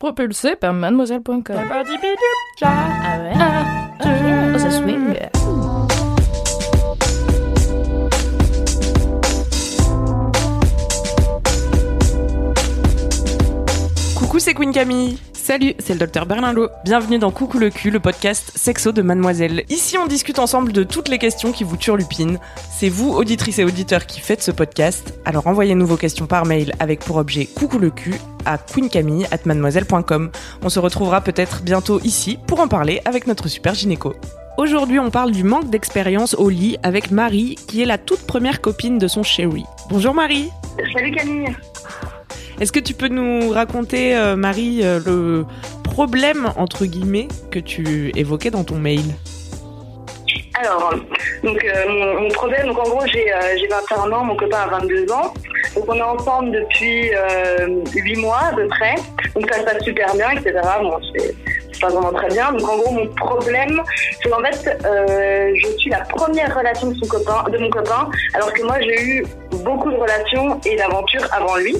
Propulsé par mademoiselle.com. Ah ouais? Oh, ça swing. C'est Queen Camille. Salut, c'est le docteur Berlinlot. Bienvenue dans Coucou le cul, le podcast sexo de Mademoiselle. Ici, on discute ensemble de toutes les questions qui vous turlupinent. C'est vous, auditrices et auditeurs, qui faites ce podcast. Alors envoyez-nous vos questions par mail avec pour objet Coucou le cul à queencamille@mademoiselle.com. On se retrouvera peut-être bientôt ici pour en parler avec notre super gynéco. Aujourd'hui, on parle du manque d'expérience au lit avec Marie, qui est la toute première copine de son chéri. Bonjour Marie. Salut Camille. Est-ce que tu peux nous raconter, euh, Marie, euh, le problème, entre guillemets, que tu évoquais dans ton mail? Alors, donc, euh, mon, problème, donc en gros, j'ai j'ai 21 ans, mon copain a 22 ans. Donc, on est ensemble depuis euh, 8 mois à peu près. Donc, ça se passe super bien, etc. Bon, c'est pas vraiment très bien. Donc, en gros, mon problème, c'est qu'en fait, euh, je suis la première relation de mon copain, alors que moi, j'ai eu beaucoup de relations et d'aventures avant lui.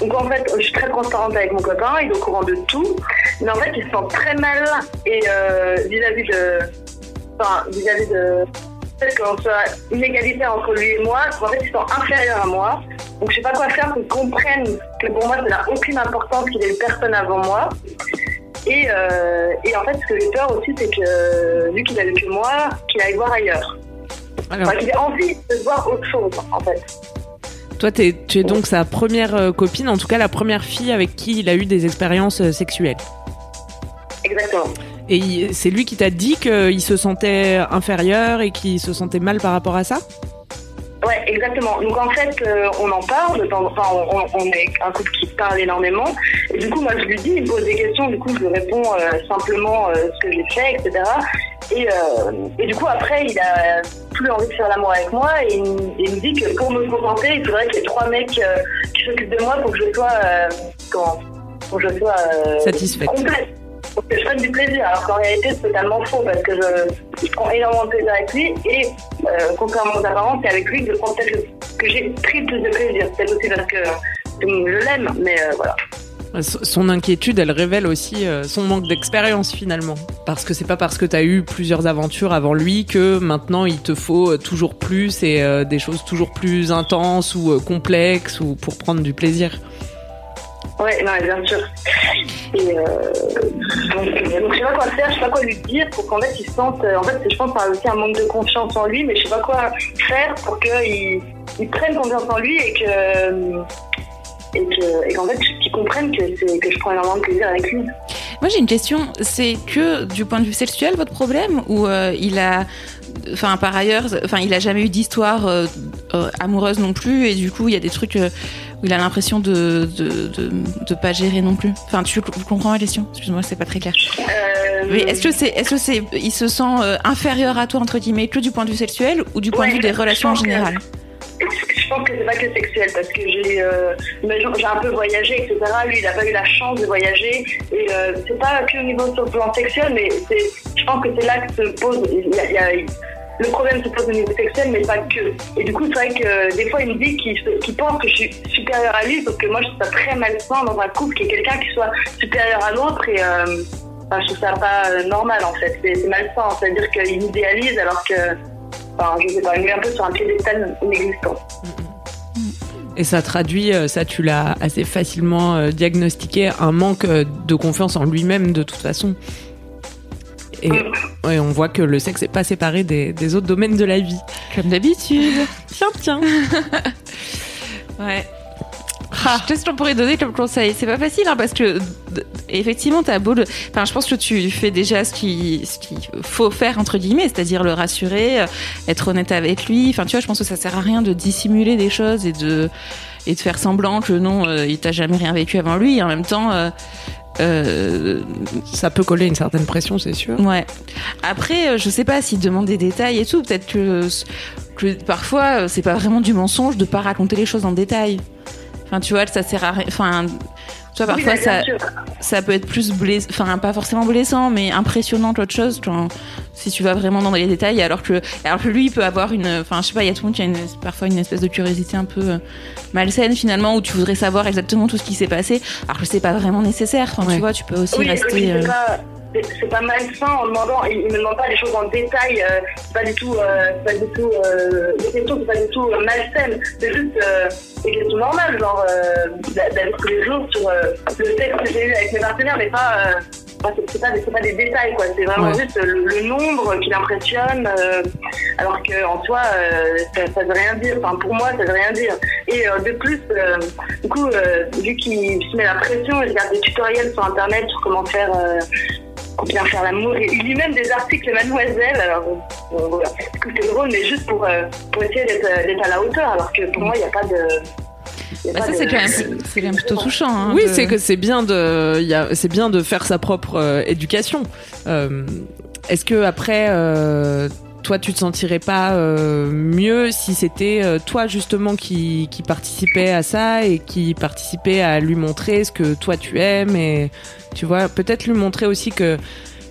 Donc, en fait, je suis très transparente avec mon copain, il est au courant de tout. Mais en fait, il se sent très mal et euh, vis-à-vis de enfin, vis-à-vis de fait qu'on soit une égalité entre lui et moi, en fait, ils sont inférieurs à moi. Donc, je sais pas quoi faire pour qu'ils comprennent que pour moi, ça n'a aucune importance qu'il ait eu personne avant moi. Et, euh, et en fait, ce que j'ai peur aussi, c'est que, vu qu'il a que moi, qu'il aille voir ailleurs. Alors, Enfin, qu'il ait envie de voir autre chose, en fait. Toi, t'es- tu es donc sa première euh, copine, en tout cas la première fille avec qui il a eu des expériences euh, sexuelles. Exactement. Et c'est lui qui t'a dit qu'il se sentait inférieur et qu'il se sentait mal par rapport à ça? Ouais, exactement. Donc en fait, euh, on en parle, enfin, on, on- on est un couple qui parle énormément. Et du coup, moi, je lui dis, il me pose des questions, du coup, je lui réponds euh, simplement euh, ce que j'ai fait, etc. Et, euh, et du coup, après, il a plus envie de faire l'amour avec moi et il, me- il me dit que pour me contenter, il faudrait qu'il y ait trois mecs euh, qui s'occupent de moi pour que je sois, euh, comment, pour que je sois euh, Satisfaite. complète. Pour que je prenne du plaisir, alors qu'en réalité c'est totalement faux parce que je, je prends énormément de plaisir avec lui et euh, contrairement aux apparences, c'est avec lui que je prends peut-être que j'ai pris plus de plaisir. C'est aussi parce que je l'aime, mais euh, voilà. Son inquiétude, elle révèle aussi euh, son manque d'expérience finalement. Parce que c'est pas parce que t'as eu plusieurs aventures avant lui que maintenant il te faut euh, toujours plus et euh, des choses toujours plus intenses ou complexes ou pour prendre du plaisir. Ouais, non, bien sûr. Et donc, donc je sais pas quoi faire, je sais pas quoi lui dire pour qu'en fait il se sente. en fait, je pense que aussi un manque de confiance en lui, mais je sais pas quoi faire pour qu'il il prenne confiance en lui et que. Et que- et qu'en fait, qu'il comprenne que, je prends énormément de plaisir avec lui. Moi j'ai une question, c'est que du point de vue sexuel votre problème ou euh, il a, enfin par ailleurs, enfin il a jamais eu d'histoire euh, euh, amoureuse non plus et du coup il y a des trucs où il a l'impression de, de, de de pas gérer non plus? Enfin tu comprends ma question? Excuse-moi c'est pas très clair. Mais est-ce que c'est, est-ce que c'est, il se sent inférieur à toi entre guillemets que du point de vue sexuel ou du point Ouais, de vue des relations en que- général? Pense que c'est pas que sexuel parce que j'ai euh, un peu voyagé, etc. Lui, il a pas eu la chance de voyager et euh, c'est pas que au niveau sur le plan sexuel, mais je pense que c'est là que se pose. le problème se pose au niveau sexuel, mais pas que. Et du coup, c'est vrai que euh, des fois, il me dit qu'il, se- qu'il pense que je suis supérieure à lui, sauf que moi, je trouve ça très malsain dans un couple qu'il y ait quelqu'un qui soit supérieur à l'autre et euh, je trouve ça pas normal en fait. C'est malsain, c'est-à-dire qu'il idéalise alors que, enfin, je sais pas, il est un peu sur un piédestal inexistant. Et ça traduit, euh, ça tu l'as assez facilement euh, diagnostiqué, un manque euh, de confiance en lui-même de toute façon. Et ouais, on voit que le sexe n'est pas séparé des, des autres domaines de la vie. Comme d'habitude. Tiens, tiens. Ouais. Qu'est-ce qu'on pourrait donner comme conseil C'est pas facile hein, parce que effectivement t'as beau le... Enfin je pense que tu fais déjà ce qui ce qu'il faut faire entre guillemets, c'est-à-dire le rassurer, euh, être honnête avec lui. Enfin tu vois, je pense que ça sert à rien de dissimuler des choses et de et de faire semblant que non, euh, il t'a jamais rien vécu avant lui. Et en même temps, euh, euh, ça peut coller une certaine pression, c'est sûr. Ouais. Après, je sais pas s'il demande des détails et tout. Peut-être que, que parfois, c'est pas vraiment du mensonge de pas raconter les choses en détail. Enfin, tu vois, ça sert à rien. Enfin, tu vois, parfois, ça, ça peut être plus blessant, enfin, pas forcément blessant, mais impressionnant qu'autre chose, quand, si tu vas vraiment dans les détails, alors que, alors que lui, il peut avoir une, enfin, je sais pas, il y a tout le monde qui a une, parfois une espèce de curiosité un peu euh, malsaine, finalement, où tu voudrais savoir exactement tout ce qui s'est passé, alors que c'est pas vraiment nécessaire. Enfin, ouais. tu vois, tu peux aussi oui, rester. Oui. C'est pas malsain en demandant, il, il me demande pas les choses en détail, euh, c'est pas du tout, euh, c'est pas du tout, euh, les questions c'est pas du tout euh, malsaines, c'est juste euh, des questions normales, genre euh, d'aller tous les jours sur euh, le sexe que j'ai eu avec mes partenaires, mais pas, euh, c'est pas, pas, des détails quoi, c'est vraiment ouais. juste le, le, nombre qui l'impressionne, euh, alors qu'en soi ça, ça veut rien dire, enfin pour moi ça veut rien dire. Et euh, de plus, euh, du coup, euh, vu qu'il se met la pression, il regarde des tutoriels sur internet sur comment faire bien faire l'amour. Il lit même des articles Mademoiselle. Alors, euh, voilà. c'est drôle, mais juste pour, euh, pour essayer d'être à la hauteur. Alors que pour moi, il n'y a pas de. Bah ça c'est quand, même, quand même plutôt touchant. Hein, oui, de... c'est que c'est bien de, y a, c'est bien de faire sa propre euh, éducation. Est-ce que après, euh, toi, tu te sentirais pas euh, mieux si c'était euh, toi justement qui, qui participait à ça et qui participait à lui montrer ce que toi tu aimes et tu vois, peut-être lui montrer aussi que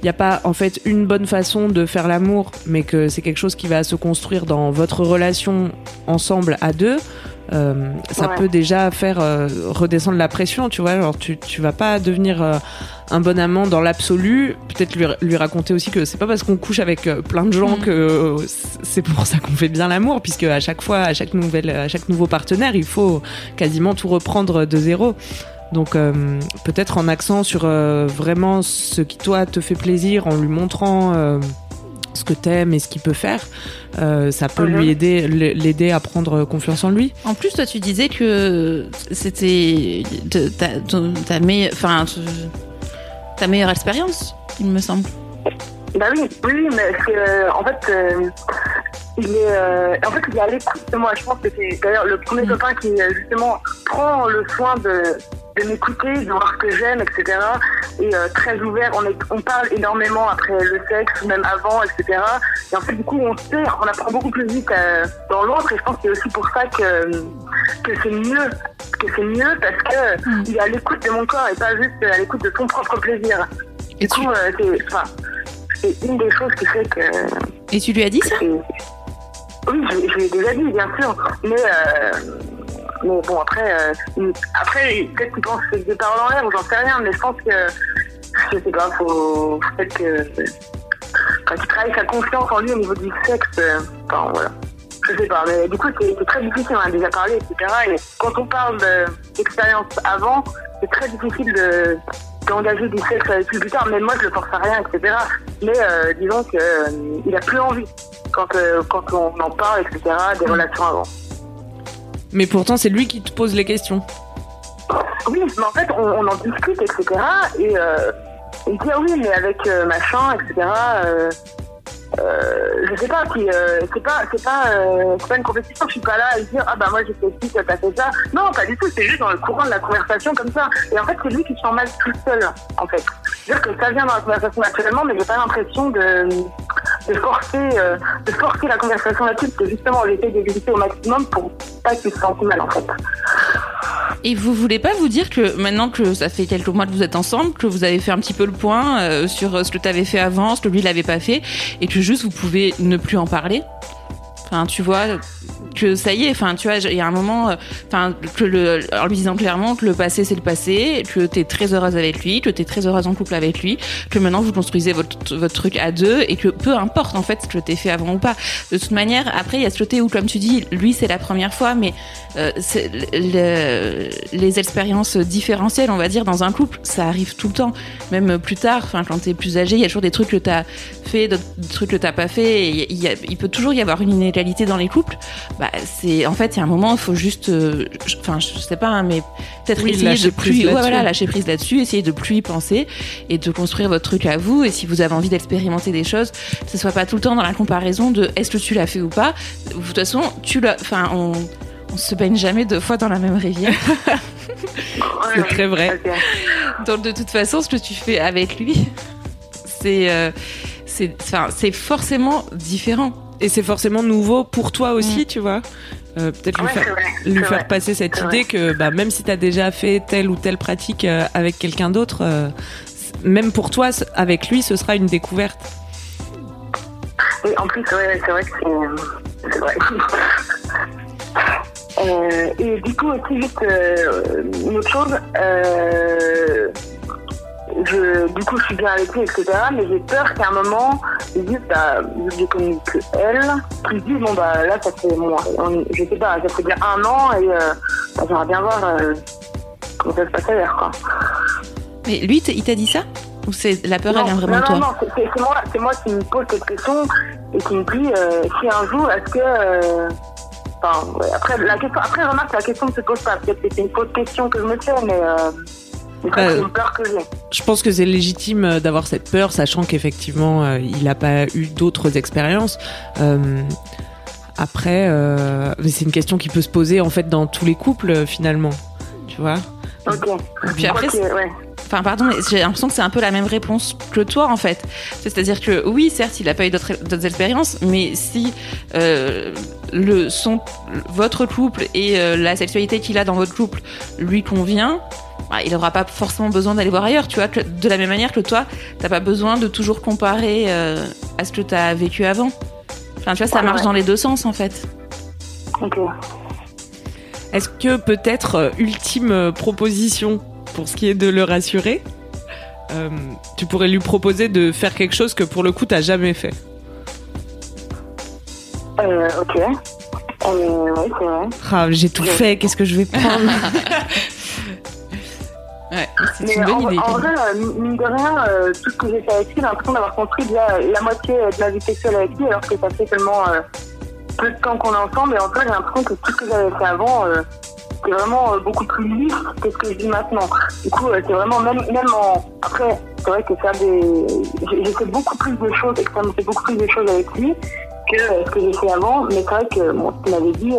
il n'y a pas en fait une bonne façon de faire l'amour, mais que c'est quelque chose qui va se construire dans votre relation ensemble à deux. Euh, ça ouais. peut déjà faire euh, redescendre la pression, tu vois. Alors tu tu vas pas devenir euh, un bon amant dans l'absolu. Peut-être lui, lui raconter aussi que c'est pas parce qu'on couche avec plein de gens mmh. que c'est pour ça qu'on fait bien l'amour, puisque à chaque fois, à chaque nouvelle, à chaque nouveau partenaire, il faut quasiment tout reprendre de zéro. Donc peut-être en accent sur vraiment ce qui toi te fait plaisir, en lui montrant ce que t'aimes et ce qu'il peut faire, euh, ça peut Mhm. lui aider, l'aider à prendre confiance en lui. En plus, toi, tu disais que c'était ta, enfin, ta meilleure expérience, il me semble. Bah oui, oui, mais parce que, en fait, euh, il est, euh, en fait, il est à l'écoute de moi. Je pense que c'est d'ailleurs le premier Mm. copain qui, euh, justement, prend le soin de, de m'écouter, de voir ce que j'aime, etc. Et euh, très ouvert. On, est, on parle énormément après le sexe, même avant, etc. Et en fait, du coup, on sait, on apprend beaucoup plus vite euh, dans l'autre. Et je pense que c'est aussi pour ça que, que c'est mieux. Que c'est mieux parce que Mm. il est à l'écoute de mon corps et pas juste à l'écoute de son propre plaisir. Et Du tu, coup, euh, c'est, enfin, c'est une des choses qui fait que. et tu lui as dit ça? Oui, je, je l'ai déjà dit, bien sûr. Mais, mais bon, après, euh, après peut-être qu'il pense que des paroles en l'air j'en sais rien, mais je pense que. Je sais pas, faut. Peut-être que. Il travaille sa confiance en lui au niveau du sexe, euh, voilà. Je sais pas, mais du coup, c'est très difficile, on a déjà parlé, etc. Et quand on parle de- d'expérience avant, c'est très difficile de d'engager du sexe avec lui plus tard, mais moi je le force à rien, etc. Mais euh, disons qu'il il a plus envie quand, euh, quand on en parle, etc., des relations avant. Mais pourtant, c'est lui qui te pose les questions. Oui, mais en fait, on, en discute, etc. Et il dit, ah oui, mais avec euh, machin, etc. Euh, euh, je sais pas, euh, c'est pas, c'est pas, une compétition. Je suis pas là à dire, ah bah moi j'ai fait ci, t'as fait ça. Non, pas du tout. C'est juste dans le courant de la conversation comme ça. Et en fait, c'est lui qui se sent mal tout seul, en fait. C'est-à-dire que ça vient dans la conversation naturellement, mais j'ai pas l'impression de, de forcer, euh, de forcer la conversation là-dessus, parce que justement, on essaie d'éviter au maximum pour pas qu'il se sente mal, en fait. Et vous voulez pas vous dire que maintenant que ça fait quelques mois que vous êtes ensemble, que vous avez fait un petit peu le point euh, sur euh, ce que tu avais fait avant, ce que lui il avait pas fait, et que juste vous pouvez ne plus en parler? Enfin, tu vois que ça y est. Enfin, tu vois, il y a un moment, euh, enfin, que le, en lui disant clairement que le passé c'est le passé, que t'es très heureuse avec lui, que t'es très heureuse en couple avec lui, que maintenant vous construisez votre votre truc à deux et que peu importe en fait ce que t'es fait avant ou pas. De toute manière, après il y a ce côté où, comme tu dis, lui c'est la première fois, mais euh, les expériences différentielles, on va dire, dans un couple, ça arrive tout le temps, même plus tard. Enfin, quand t'es plus âgé, il y a toujours des trucs que t'as fait, d'autres trucs que t'as pas fait. Il peut toujours y avoir une inégalité dans les couples. Bah, c'est en fait, il y a un moment, il faut juste, euh, je- enfin, je sais pas, hein, mais peut-être Oui, essayer lâcher de prise plus, ouais, voilà, lâcher prise là-dessus, essayer de plus y penser et de construire votre truc à vous. Et si vous avez envie d'expérimenter des choses, que ce soit pas tout le temps dans la comparaison de est-ce que tu l'as fait ou pas. De toute façon, tu l'as, enfin, on On se baigne jamais deux fois dans la même rivière. c'est très vrai. Donc de toute façon, ce que tu fais avec lui, c'est euh, c'est c'est forcément différent. Et c'est forcément nouveau pour toi aussi, mm. tu vois. Euh, peut-être lui, faire, lui faire passer cette idée que bah, même si tu as déjà fait telle ou telle pratique euh, avec quelqu'un d'autre, euh, même pour toi, avec lui, ce sera une découverte. Oui, en plus, c'est vrai que c'est vrai. et du coup, aussi, juste une autre chose, je, du coup, je suis bien avec lui, etc. Mais j'ai peur qu'à un moment, ils disent, bah, j'ai connu que elle, qu'ils disent, bon, bah, là, ça fait, moi, je sais pas, ça fait bien un an et euh, bah, j'aimerais bien voir euh, comment ça se passe ailleurs, quoi. Mais lui, il t'a dit ça? Ou c'est la peur, elle vient vraiment de toi? Non, non, c'est moi, moi qui me pose cette question et qui me dit, euh, si un jour, est-ce que. Après, la question, après, remarque, la question ne se pose pas. Peut-être que c'est une fausse question que je me fais, mais. Euh, euh, je pense que c'est légitime euh, d'avoir cette peur, sachant qu'effectivement, euh, il n'a pas eu d'autres expériences. après, c'est une question qui peut se poser en fait dans tous les couples finalement, tu vois? Ok. Puis après, Enfin, pardon, j'ai l'impression que c'est un peu la même réponse que toi, en fait. C'est-à-dire que oui, certes, il n'a pas eu d'autres expériences, mais si le son, votre couple et la sexualité qu'il a dans votre couple lui convient, bah, il n'aura pas forcément besoin d'aller voir ailleurs, tu vois. De la même manière que toi, t'as pas besoin de toujours comparer euh, à ce que tu as vécu avant. Enfin, tu vois, ça marche dans les deux sens, en fait. Ok. Est-ce que peut-être, euh, ultime euh, proposition pour ce qui est de le rassurer, tu pourrais lui proposer de faire quelque chose que pour le coup, t'as jamais fait? Euh, ok. Euh, ouais, c'est vrai. Ah, j'ai tout fait, qu'est-ce que je vais prendre? Ouais, c'est une bonne en, idée. En vrai, euh, mine de rien, euh, tout ce que j'ai fait avec lui, j'ai l'impression d'avoir construit déjà la moitié de ma vie sexuelle avec lui, alors que ça fait tellement euh, peu de temps qu'on est ensemble. Et en fait, j'ai l'impression que tout ce que j'avais fait avant, c'est vraiment beaucoup plus lisse que ce que je dis maintenant. Du coup, c'est vraiment, même, même en. Après, c'est vrai que faire des. J'ai fait beaucoup plus de choses, et que ça me fait beaucoup plus de choses avec lui que ce que j'ai fait avant. Mais c'est vrai que, bon, ce qu'il m'avait dit,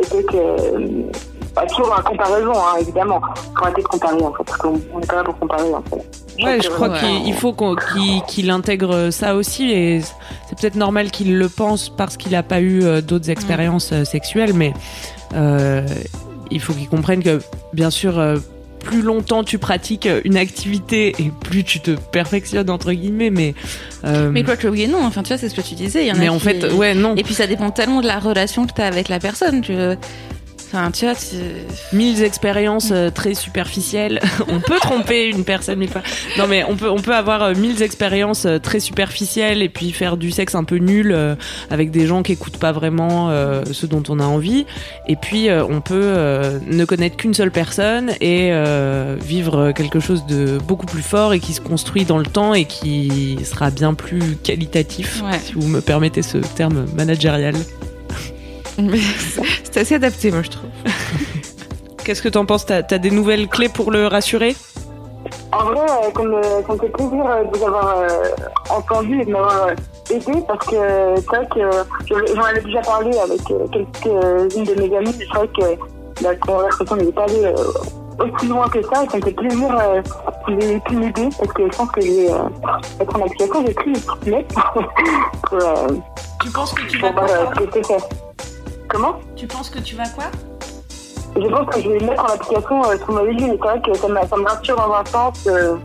c'était que pas toujours en comparaison, hein, évidemment. On va être comparé, en fait, parce qu'on est pas là pour comparer, en fait. Ouais, je crois qu'il faut qu'il intègre ça aussi, et c'est peut-être normal qu'il le pense parce qu'il n'a pas eu euh, d'autres expériences euh, sexuelles, mais euh, il faut qu'il comprenne que, bien sûr, plus longtemps tu pratiques une activité et plus tu te perfectionnes entre guillemets mais mais quoi que oui et non enfin tu vois c'est ce que tu disais il y en mais a en fait ouais non et puis ça dépend tellement de la relation que tu as avec la personne tu Enfin, tu vois, mille expériences euh, très superficielles. on peut tromper une personne mille fois. Non, mais on peut, on peut avoir euh, mille expériences euh, très superficielles et puis faire du sexe un peu nul avec des gens qui écoutent pas vraiment ce dont on a envie. Et puis, on peut ne connaître qu'une seule personne et vivre quelque chose de beaucoup plus fort et qui se construit dans le temps et qui sera bien plus qualitatif, si vous me permettez ce terme managérial. c'est assez adapté, moi, je trouve. Qu'est-ce que t'en penses? T'as as des nouvelles clés pour le rassurer? En vrai, euh, ça me, fait plaisir euh, de vous avoir euh, entendu et de m'avoir aidé parce que c'est vrai que j'en avais déjà parlé avec quelques-unes de mes amies. C'est vrai que la conversation n'était pas allée aussi loin que ça et ça me fait plaisir que vous ayez pu m'aider parce que je pense que je vais être en application. J'ai pris une petite lettre pour, Tu penses que tu vas voir ce que c'est Comment Tu penses que tu vas quoi Je pense que je vais mettre en application euh, ce qu'on m'avait dit, mais c'est vrai que ça, me rassure dans un sens. Euh,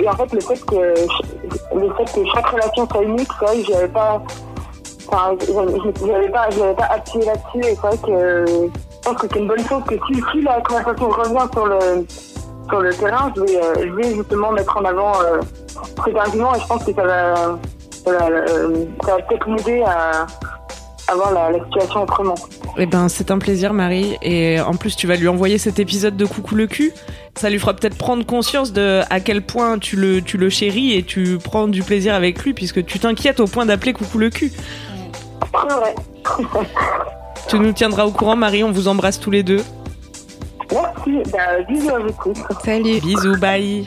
et en fait, le fait que le fait que chaque relation soit unique, c'est vrai que j'avais pas. Enfin, j'avais pas, j'avais pas appuyé là-dessus et c'est vrai que je pense que c'est une bonne chose que si, si la conversation revient sur le sur le terrain, je vais, euh, je vais justement mettre en avant euh, cet argument et je pense que ça va, ça va, ça va peut-être m'aider à avoir la, situation autrement. Eh ben, c'est un plaisir, Marie. Et en plus, tu vas lui envoyer cet épisode de Coucou le cul. Ça lui fera peut-être prendre conscience de à quel point tu le, tu le chéris et tu prends du plaisir avec lui, puisque tu t'inquiètes au point d'appeler Coucou le cul. Ouais. tu nous tiendras au courant, Marie. On vous embrasse tous les deux. Merci. Bah, bisous à vous Salut. Bisous, bye.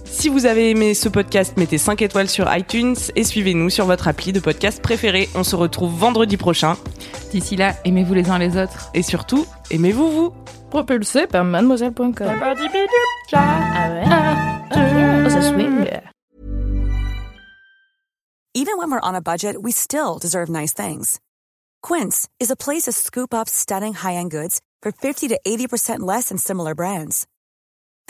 Si vous avez aimé ce podcast, mettez 5 étoiles sur iTunes et suivez-nous sur votre appli de podcast préféré. On se retrouve vendredi prochain. D'ici là, aimez-vous les uns les autres. Et surtout, aimez-vous vous. Propulsé par mademoiselle.com. Even when we're on a budget, we still deserve nice things. Quince is a place to scoop up stunning high-end goods for 50 to 80% less than similar brands.